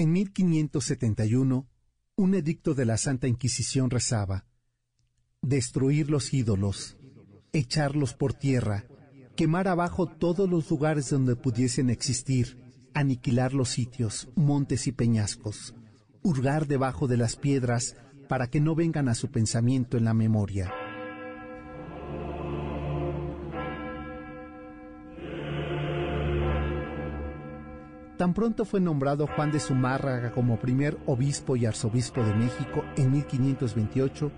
En 1571, un edicto de la Santa Inquisición rezaba, destruir los ídolos, echarlos por tierra, quemar abajo todos los lugares donde pudiesen existir, aniquilar los sitios, montes y peñascos, hurgar debajo de las piedras para que no vengan a su pensamiento en la memoria. Tan pronto fue nombrado Juan de Zumárraga como primer obispo y arzobispo de México en 1528,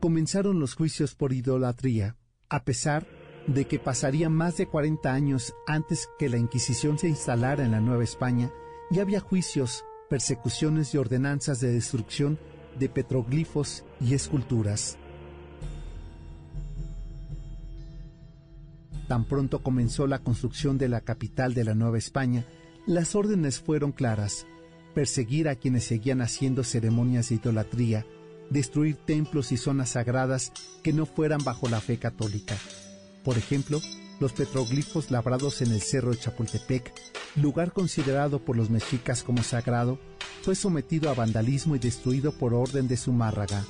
comenzaron los juicios por idolatría, a pesar de que pasaría más de 40 años antes que la Inquisición se instalara en la Nueva España, ya había juicios, persecuciones y ordenanzas de destrucción de petroglifos y esculturas. Tan pronto comenzó la construcción de la capital de la Nueva España, las órdenes fueron claras, perseguir a quienes seguían haciendo ceremonias de idolatría, destruir templos y zonas sagradas que no fueran bajo la fe católica. Por ejemplo, los petroglifos labrados en el cerro de Chapultepec, lugar considerado por los mexicas como sagrado, fue sometido a vandalismo y destruido por orden de Zumárraga.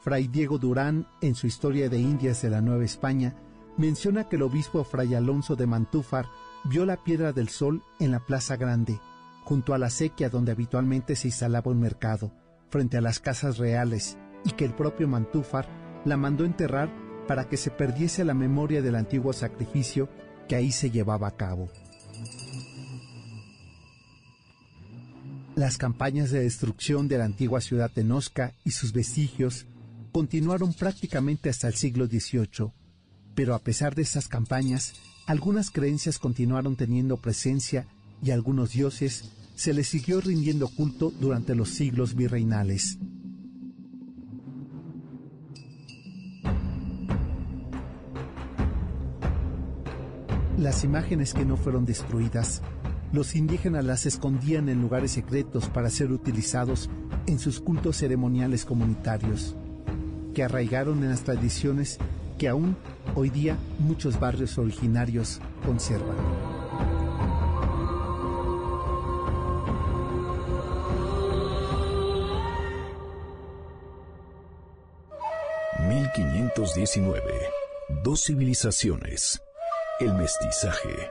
Fray Diego Durán, en su Historia de Indias de la Nueva España, menciona que el obispo Fray Alonso de Mantúfar vio la piedra del sol en la Plaza Grande, junto a la sequía donde habitualmente se instalaba un mercado, frente a las casas reales, y que el propio Mantúfar la mandó enterrar para que se perdiese la memoria del antiguo sacrificio que ahí se llevaba a cabo. Las campañas de destrucción de la antigua ciudad de Nosca y sus vestigios continuaron prácticamente hasta el siglo XVIII, pero a pesar de esas campañas, algunas creencias continuaron teniendo presencia y a algunos dioses se les siguió rindiendo culto durante los siglos virreinales. Las imágenes que no fueron destruidas, los indígenas las escondían en lugares secretos para ser utilizados en sus cultos ceremoniales comunitarios, que arraigaron en las tradiciones que aún hoy día muchos barrios originarios conservan. ...1519... Dos civilizaciones... El mestizaje...